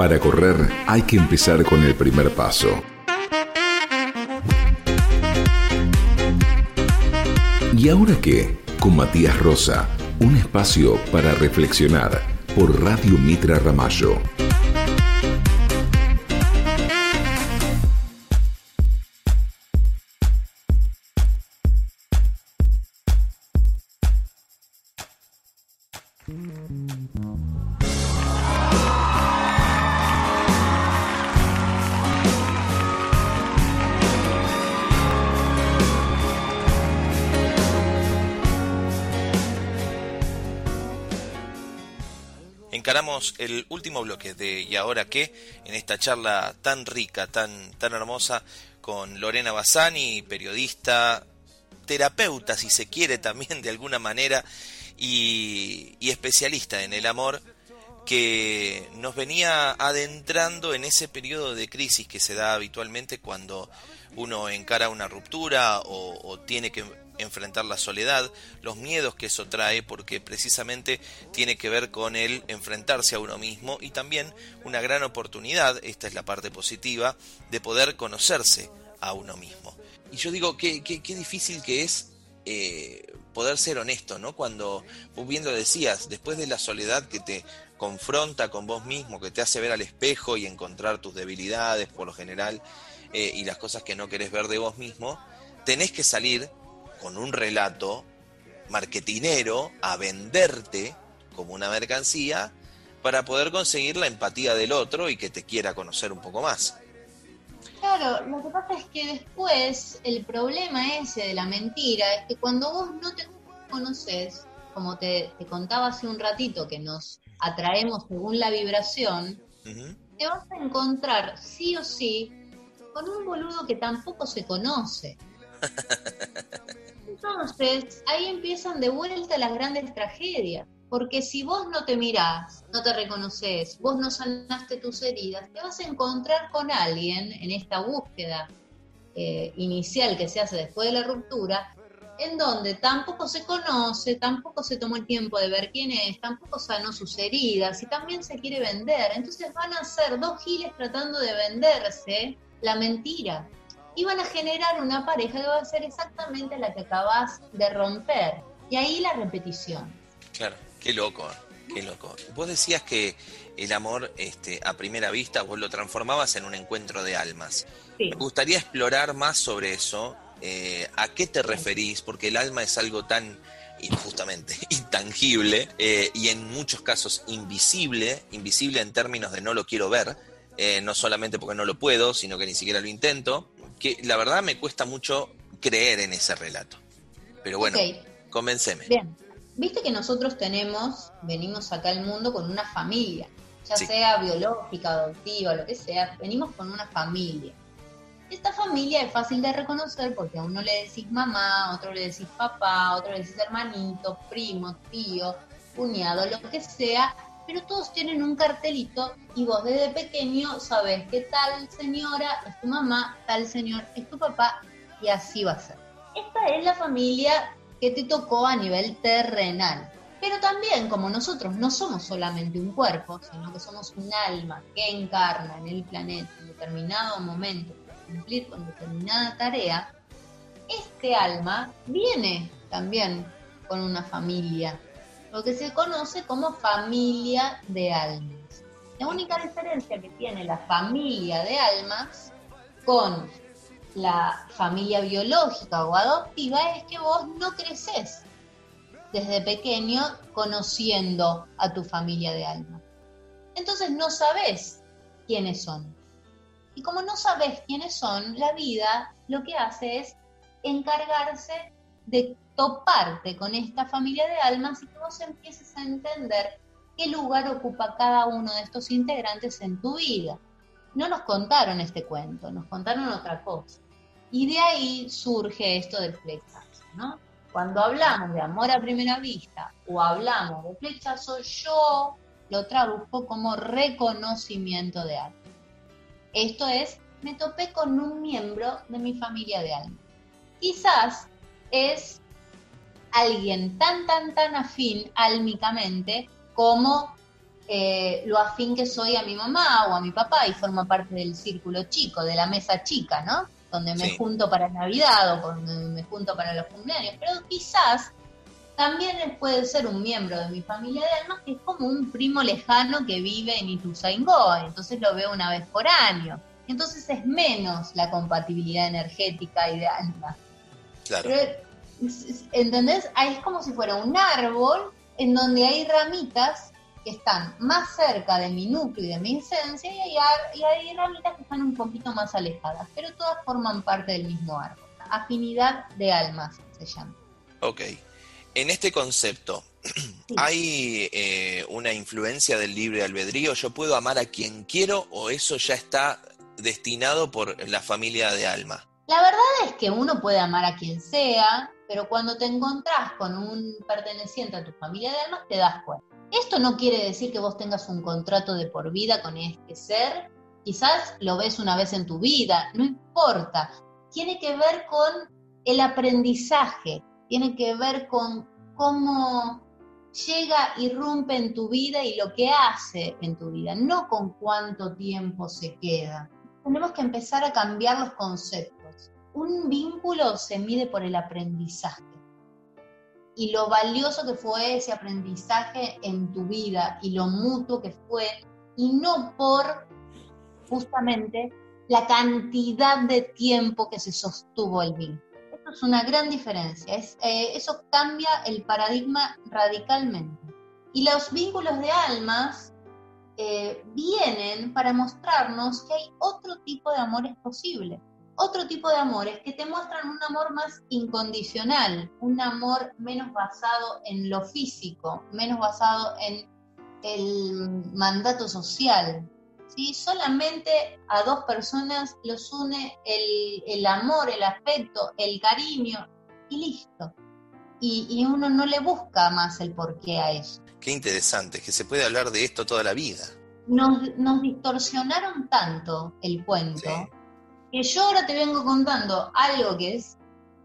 Para correr hay que empezar con el primer paso. ¿Y ahora qué? Con Matías Rosa, un espacio para reflexionar por Radio Mitra Ramallo. Encaramos el último bloque de ¿Y ahora qué? en esta charla tan rica, tan, tan hermosa con Lorena Bassani, periodista, terapeuta si se quiere también de alguna manera y, y especialista en el amor que nos venía adentrando en ese periodo de crisis que se da habitualmente cuando uno encara una ruptura o, o tiene que enfrentar la soledad, los miedos que eso trae, porque precisamente tiene que ver con el enfrentarse a uno mismo y también una gran oportunidad, esta es la parte positiva, de poder conocerse a uno mismo. Y yo digo, qué, difícil que es eh, poder ser honesto, ¿no? Cuando vos bien lo decías, después de la soledad que te confronta con vos mismo, que te hace ver al espejo y encontrar tus debilidades por lo general eh, y las cosas que no querés ver de vos mismo, tenés que salir con un relato marketinero a venderte como una mercancía para poder conseguir la empatía del otro y que te quiera conocer un poco más. Claro, lo que pasa es que después el problema ese de la mentira es que cuando vos no te conoces, como te, contaba hace un ratito que nos atraemos según la vibración, te vas a encontrar sí o sí con un boludo que tampoco se conoce. Entonces, ahí empiezan de vuelta las grandes tragedias. Porque si vos no te mirás, no te reconoces, vos no sanaste tus heridas, te vas a encontrar con alguien en esta búsqueda eh, inicial que se hace después de la ruptura, en donde tampoco se conoce, tampoco se tomó el tiempo de ver quién es, tampoco sanó sus heridas y también se quiere vender. Entonces van a ser dos giles tratando de venderse la mentira y van a generar una pareja que va a ser exactamente la que acabas de romper. Y ahí la repetición. Claro, qué loco, qué loco. Vos decías que el amor este, a primera vista vos lo transformabas en un encuentro de almas. Me gustaría explorar más sobre eso. Eh, ¿A qué te referís? Porque el alma es algo tan justamente intangible eh, y en muchos casos invisible, invisible en términos de no lo quiero ver, eh, no solamente porque no lo puedo, sino que ni siquiera lo intento, que la verdad me cuesta mucho creer en ese relato. Pero bueno, convénceme. Bien, viste que nosotros tenemos, venimos acá al mundo con una familia, ya sea biológica, adoptiva, lo que sea, venimos con una familia. Esta familia es fácil de reconocer porque a uno le decís mamá, a otro le decís papá, a otro le decís hermanito, primo, tío, cuñado, lo que sea, pero todos tienen un cartelito y vos desde pequeño sabes que tal señora es tu mamá, tal señor es tu papá y así va a ser. Esta es la familia que te tocó a nivel terrenal. Pero también, como nosotros no somos solamente un cuerpo, sino que somos un alma que encarna en el planeta en determinado momento para cumplir con determinada tarea, este alma viene también con una familia lo que se conoce como familia de almas. La única diferencia que tiene la familia de almas con la familia biológica o adoptiva es que vos no creces. desde pequeño conociendo a tu familia de alma. Entonces no sabes quiénes son. Y como no sabes quiénes son, la vida lo que hace es encargarse de toparte con esta familia de almas y que vos empieces a entender qué lugar ocupa cada uno de estos integrantes en tu vida. No nos contaron este cuento, nos contaron otra cosa. Y de ahí surge esto del flechazo, ¿no? Cuando hablamos de amor a primera vista o hablamos de flechazo, yo lo traduzco como reconocimiento de alma. Esto es, me topé con un miembro de mi familia de alma. Quizás es alguien tan, tan, tan afín álmicamente como eh, lo afín que soy a mi mamá o a mi papá y forma parte del círculo chico, de la mesa chica, ¿no? Donde me junto para Navidad o donde me junto para los cumpleaños. Pero quizás también puede ser un miembro de mi familia de almas que es como un primo lejano que vive en Ituzaingó, entonces lo veo una vez por año. Entonces es menos la compatibilidad energética y de alma. Claro. ¿Entendés? Es como si fuera un árbol en donde hay ramitas que están más cerca de mi núcleo y de mi esencia y hay, ramitas que están un poquito más alejadas, pero todas forman parte del mismo árbol. Afinidad de almas se llama. Ok. En este concepto, ¿hay eh, una influencia del libre albedrío? ¿Yo puedo amar a quien quiero o eso ya está destinado por la familia de alma? La verdad es que uno puede amar a quien sea, pero cuando te encontrás con un perteneciente a tu familia de almas, te das cuenta. Esto no quiere decir que vos tengas un contrato de por vida con este ser, quizás lo ves una vez en tu vida, no importa. Tiene que ver con el aprendizaje, tiene que ver con cómo llega, irrumpe en tu vida y lo que hace en tu vida, no con cuánto tiempo se queda. Tenemos que empezar a cambiar los conceptos un vínculo se mide por el aprendizaje y lo valioso que fue ese aprendizaje en tu vida y lo mutuo que fue y no por justamente la cantidad de tiempo que se sostuvo el vínculo. Esto es una gran diferencia, eh, eso cambia el paradigma radicalmente. Y los vínculos de almas eh, vienen para mostrarnos que hay otro tipo de amores posibles otro tipo de amores que te muestran un amor más incondicional, un amor menos basado en lo físico, menos basado en el mandato social. ¿sí? Solamente a dos personas los une el, amor, el afecto, el cariño y listo. Y, uno no le busca más el porqué a eso. Qué interesante, que se puede hablar de esto toda la vida. Nos, nos distorsionaron tanto el cuento que yo ahora te vengo contando algo que es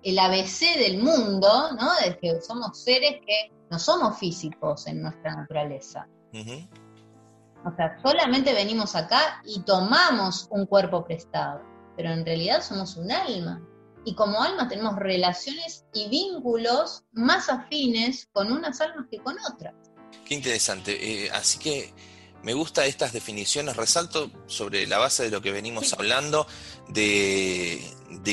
el ABC del mundo, ¿no? De que somos seres que no somos físicos en nuestra naturaleza. O sea, solamente venimos acá y tomamos un cuerpo prestado, pero en realidad somos un alma. Y como alma tenemos relaciones y vínculos más afines con unas almas que con otras. Qué interesante. Eh, así que me gusta estas definiciones, resalto sobre la base de lo que venimos hablando, de,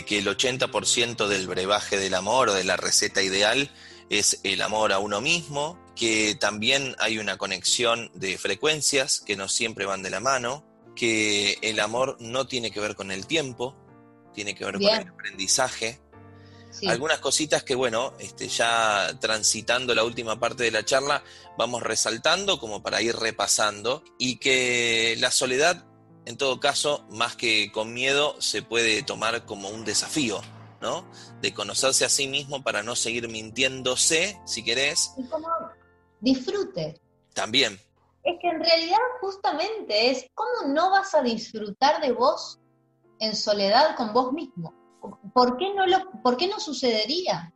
que el 80% del brebaje del amor o de la receta ideal es el amor a uno mismo, que también hay una conexión de frecuencias que no siempre van de la mano, que el amor no tiene que ver con el tiempo, tiene que ver con el aprendizaje, algunas cositas que, bueno, este, ya transitando la última parte de la charla, vamos resaltando como para ir repasando y que la soledad, en todo caso, más que con miedo, se puede tomar como un desafío, ¿no? De conocerse a sí mismo para no seguir mintiéndose, si querés. Y como disfrute. También. Es que en realidad justamente es, ¿cómo no vas a disfrutar de vos en soledad con vos mismo? ¿Por qué no, lo, por qué no sucedería?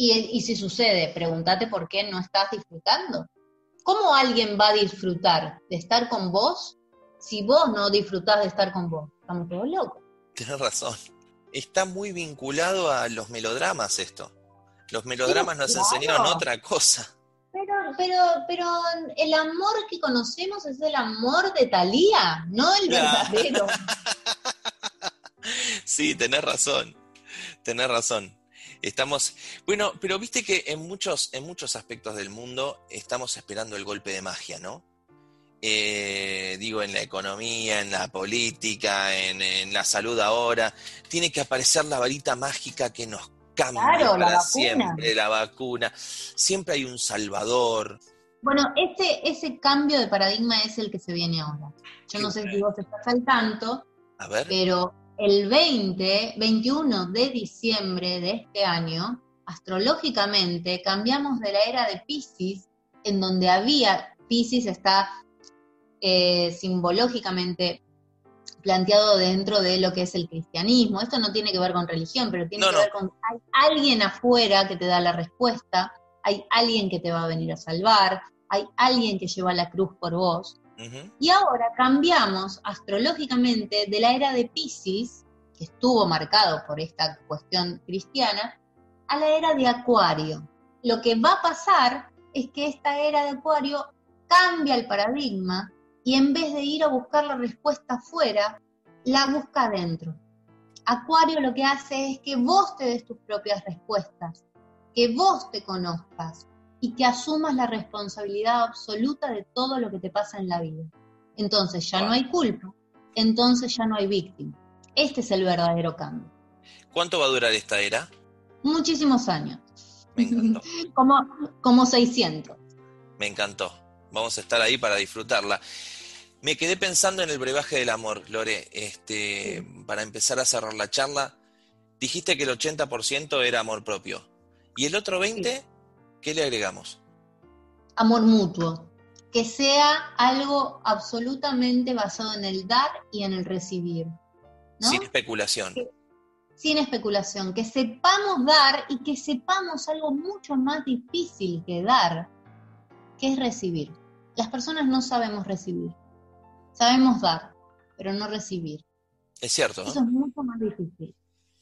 Y, si sucede, pregúntate por qué no estás disfrutando. ¿Cómo alguien va a disfrutar de estar con vos si vos no disfrutás de estar con vos? Estamos todos locos. Tienes razón. Está muy vinculado a los melodramas esto. Los melodramas nos enseñaron otra cosa. Pero, pero, pero el amor que conocemos es el amor de Talía, no el verdadero. Sí, tenés razón, tenés razón. Estamos, bueno, pero viste que en muchos, en muchos aspectos del mundo estamos esperando el golpe de magia, ¿no? Eh, digo, en la economía, en la política, en, la salud ahora, tiene que aparecer la varita mágica que nos cambie para siempre, la vacuna. Siempre hay un salvador. Bueno, ese, ese cambio de paradigma es el que se viene ahora. Yo no sé si vos estás al tanto, pero el 20, 21 de diciembre de este año, astrológicamente cambiamos de la era de Pisces, en donde había, Pisces está eh, simbológicamente planteado dentro de lo que es el cristianismo. Esto no tiene que ver con religión, pero tiene que ver con hay alguien afuera que te da la respuesta, hay alguien que te va a venir a salvar, hay alguien que lleva la cruz por vos. Y ahora cambiamos astrológicamente de la era de Pisces, que estuvo marcado por esta cuestión cristiana, a la era de Acuario. Lo que va a pasar es que esta era de Acuario cambia el paradigma y en vez de ir a buscar la respuesta afuera, la busca adentro. Acuario lo que hace es que vos te des tus propias respuestas, que vos te conozcas, y que asumas la responsabilidad absoluta de todo lo que te pasa en la vida. Entonces ya no hay culpa, entonces ya no hay víctima. Este es el verdadero cambio. ¿Cuánto va a durar esta era? Muchísimos años. Me encantó. como, como 600. Me encantó. Vamos a estar ahí para disfrutarla. Me quedé pensando en el brebaje del amor, Lore. Este, Para empezar a cerrar la charla, dijiste que el 80% era amor propio. ¿Y el otro 20%? ¿Qué le agregamos? Amor mutuo, que sea algo absolutamente basado en el dar y en el recibir. Sin especulación. sin especulación, que sepamos dar y que sepamos algo mucho más difícil que dar, que es recibir. Las personas no sabemos recibir, sabemos dar, pero no recibir. Es cierto. Eso es mucho más difícil,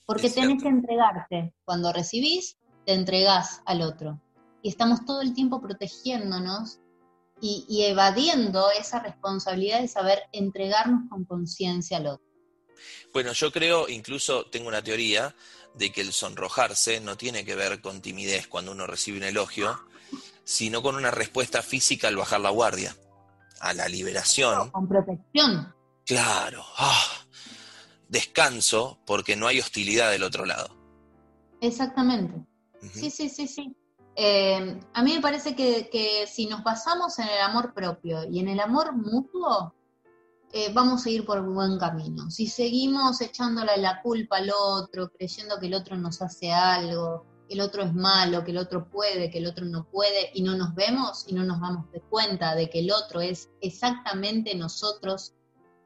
porque tenés que entregarte. Cuando recibís, te entregás al otro y estamos todo el tiempo protegiéndonos y, evadiendo esa responsabilidad de saber entregarnos con conciencia al otro. Bueno, yo creo, incluso tengo una teoría de que el sonrojarse no tiene que ver con timidez cuando uno recibe un elogio, sino con una respuesta física al bajar la guardia, a la liberación. Con protección. Claro. Ah, descanso porque no hay hostilidad del otro lado. Exactamente. Sí, sí, sí, sí. Eh, a mí me parece que, si nos basamos en el amor propio y en el amor mutuo, eh, vamos a ir por buen camino. Si seguimos echándole la culpa al otro, creyendo que el otro nos hace algo, que el otro es malo, que el otro puede, que el otro no puede, y no nos vemos y no nos damos de cuenta de que el otro es exactamente nosotros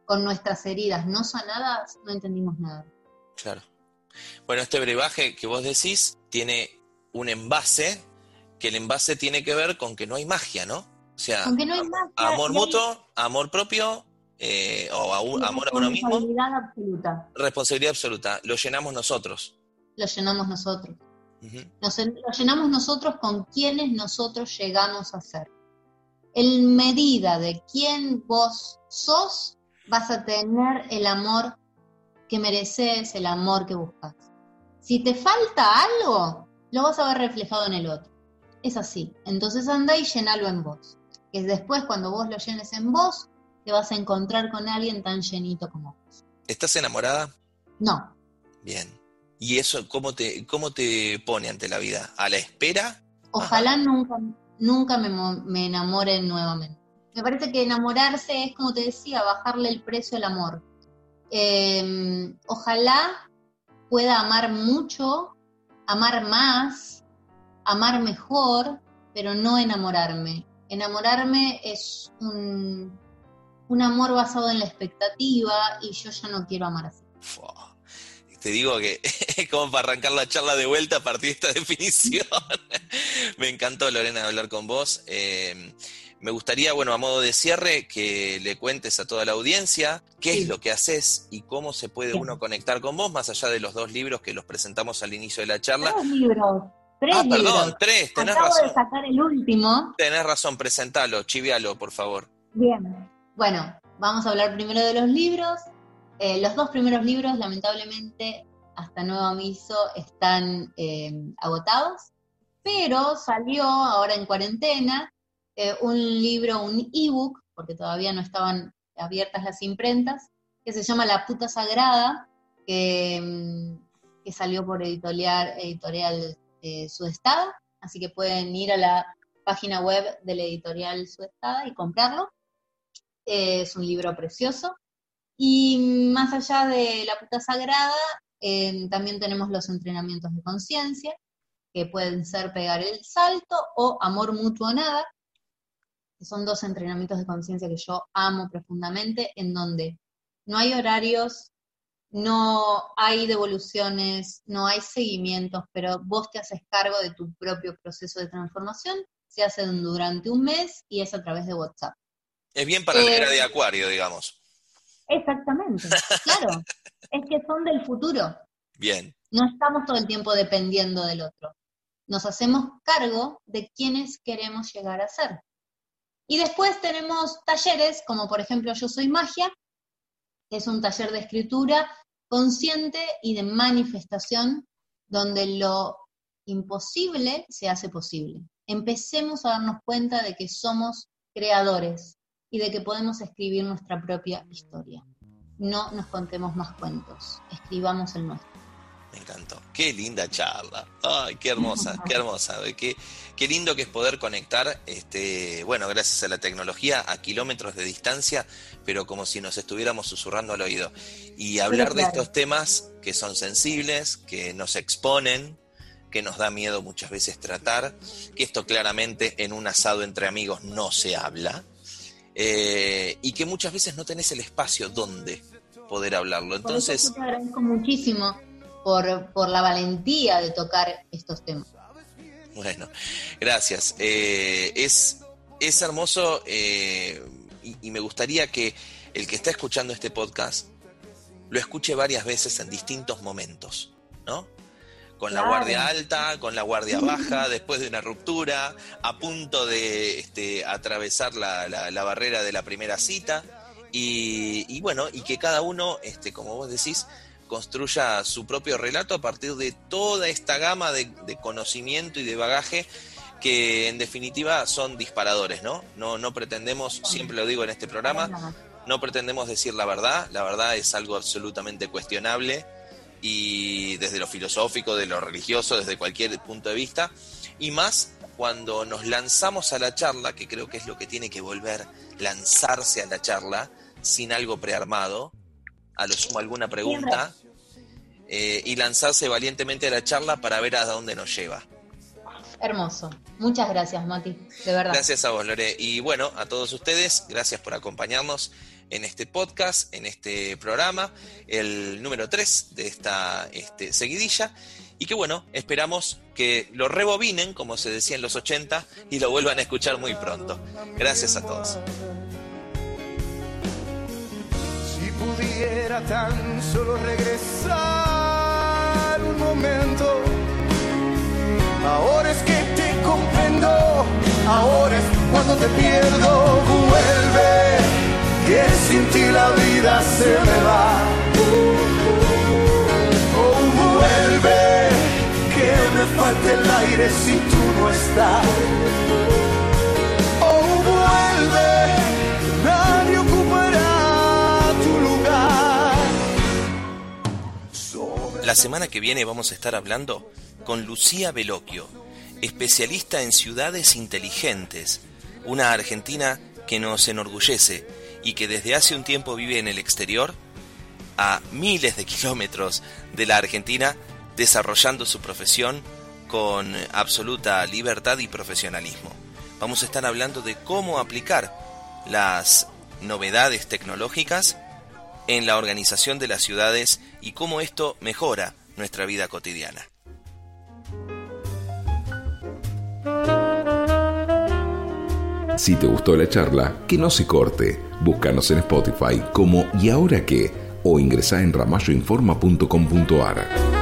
con nuestras heridas no sanadas, no entendimos nada. Claro. Bueno, este brebaje que vos decís tiene un envase que el envase tiene que ver con que no hay magia, ¿no? O sea, amor mutuo, amor propio, eh, o amor a uno mismo. Responsabilidad absoluta. Responsabilidad absoluta. Lo llenamos nosotros. Lo llenamos nosotros. lo llenamos nosotros con quienes nosotros llegamos a ser. En medida de quién vos sos, vas a tener el amor que mereces, el amor que buscas. Si te falta algo, lo vas a ver reflejado en el otro es así. Entonces anda y llenalo en vos. Que después cuando vos lo llenes en vos, te vas a encontrar con alguien tan llenito como vos. ¿Estás enamorada? No. Bien. ¿Y eso cómo te, cómo te pone ante la vida? ¿A la espera? Ojalá nunca, nunca me, me enamore nuevamente. Me parece que enamorarse es, como te decía, bajarle el precio al amor. Em, ojalá pueda amar mucho, amar más, amar mejor, pero no enamorarme. Enamorarme es un, un amor basado en la expectativa y yo ya no quiero amar así. Te digo que es como para arrancar la charla de vuelta a partir de esta definición. me encantó, Lorena, hablar con vos. Eh, me gustaría, bueno, a modo de cierre, que le cuentes a toda la audiencia qué es lo que haces y cómo se puede uno conectar con vos, más allá de los dos libros que los presentamos al inicio de la charla. Libros. Tres ah, perdón, tres, tenés Acabo razón. de sacar el último. Tenés razón, presentalo, chivialo, por favor. Bien, bueno, vamos a hablar primero de los libros. Eh, los dos primeros libros, lamentablemente, hasta nuevo aviso están eh, agotados, pero salió ahora en cuarentena eh, un libro, un ebook, porque todavía no estaban abiertas las imprentas, que se llama La puta sagrada, que, mm, que salió por editorial, editorial eh, Sudestada, así que pueden ir a la página web de la editorial Sudestada y comprarlo. es un libro precioso. Y más allá de la puta sagrada, eh, también tenemos los entrenamientos de conciencia, que pueden ser pegar el salto o amor mutuo nada, que son dos entrenamientos de conciencia que yo amo profundamente, en donde no hay horarios, no hay devoluciones, no hay seguimientos, pero vos te haces cargo de tu propio proceso de transformación, se hace durante un mes y es a través de WhatsApp. Es bien para la era eh, de Acuario, digamos. Exactamente, claro. es que son del futuro. Bien. No estamos todo el tiempo dependiendo del otro. Nos hacemos cargo de quienes queremos llegar a ser. Y después tenemos talleres, como por ejemplo Yo Soy Magia, que es un taller de escritura consciente y de manifestación, donde lo imposible se hace posible. Empecemos a darnos cuenta de que somos creadores y de que podemos escribir nuestra propia historia. No nos contemos más cuentos, escribamos el nuestro. Me encantó. Qué linda charla. Ay, qué hermosa, qué hermosa. Qué, qué lindo que es poder conectar, este, bueno, gracias a la tecnología, a kilómetros de distancia, pero como si nos estuviéramos susurrando al oído. Y hablar de estos temas que son sensibles, que nos exponen, que nos da miedo muchas veces tratar, que esto claramente en un asado entre amigos no se habla, eh, y que muchas veces no tenés el espacio donde poder hablarlo. Entonces... te agradezco muchísimo por, por la valentía de tocar estos temas. Bueno, gracias. Eh, es, es hermoso eh, y, me gustaría que el que está escuchando este podcast lo escuche varias veces en distintos momentos, ¿no? Con la guardia alta, con la guardia baja, después de una ruptura, a punto de este, atravesar la, la, barrera de la primera cita. Y, y, bueno, y que cada uno, este, como vos decís, construya su propio relato a partir de toda esta gama de, conocimiento y de bagaje que en definitiva son disparadores, ¿no? No, no pretendemos, siempre lo digo en este programa, no pretendemos decir la verdad, la verdad es algo absolutamente cuestionable y desde lo filosófico, de lo religioso, desde cualquier punto de vista, y más cuando nos lanzamos a la charla, que creo que es lo que tiene que volver, lanzarse a la charla sin algo prearmado, a lo sumo alguna pregunta, eh, y lanzarse valientemente a la charla para ver a dónde nos lleva. Hermoso. Muchas gracias, Mati, de verdad. Gracias a vos, Lore. Y bueno, a todos ustedes, gracias por acompañarnos en este podcast, en este programa, el número 3 de esta este, seguidilla. Y que bueno, esperamos que lo rebobinen, como se decía en los 80, y lo vuelvan a escuchar muy pronto. Gracias a todos. Si pudiera tan solo regresar momento. Ahora es que te comprendo, ahora es cuando te pierdo. Vuelve, que sin ti la vida se me va. Oh, vuelve, que me falta el aire si tú no estás. La semana que viene vamos a estar hablando con Lucía Veloquio, especialista en ciudades inteligentes, una argentina que nos enorgullece y que desde hace un tiempo vive en el exterior, a miles de kilómetros de la Argentina, desarrollando su profesión con absoluta libertad y profesionalismo. Vamos a estar hablando de cómo aplicar las novedades tecnológicas en la organización de las ciudades y cómo esto mejora nuestra vida cotidiana. Si te gustó la charla, que no se corte. Búscanos en Spotify como ¿Y ahora qué? o ingresa en ramalloinforma.com.ar.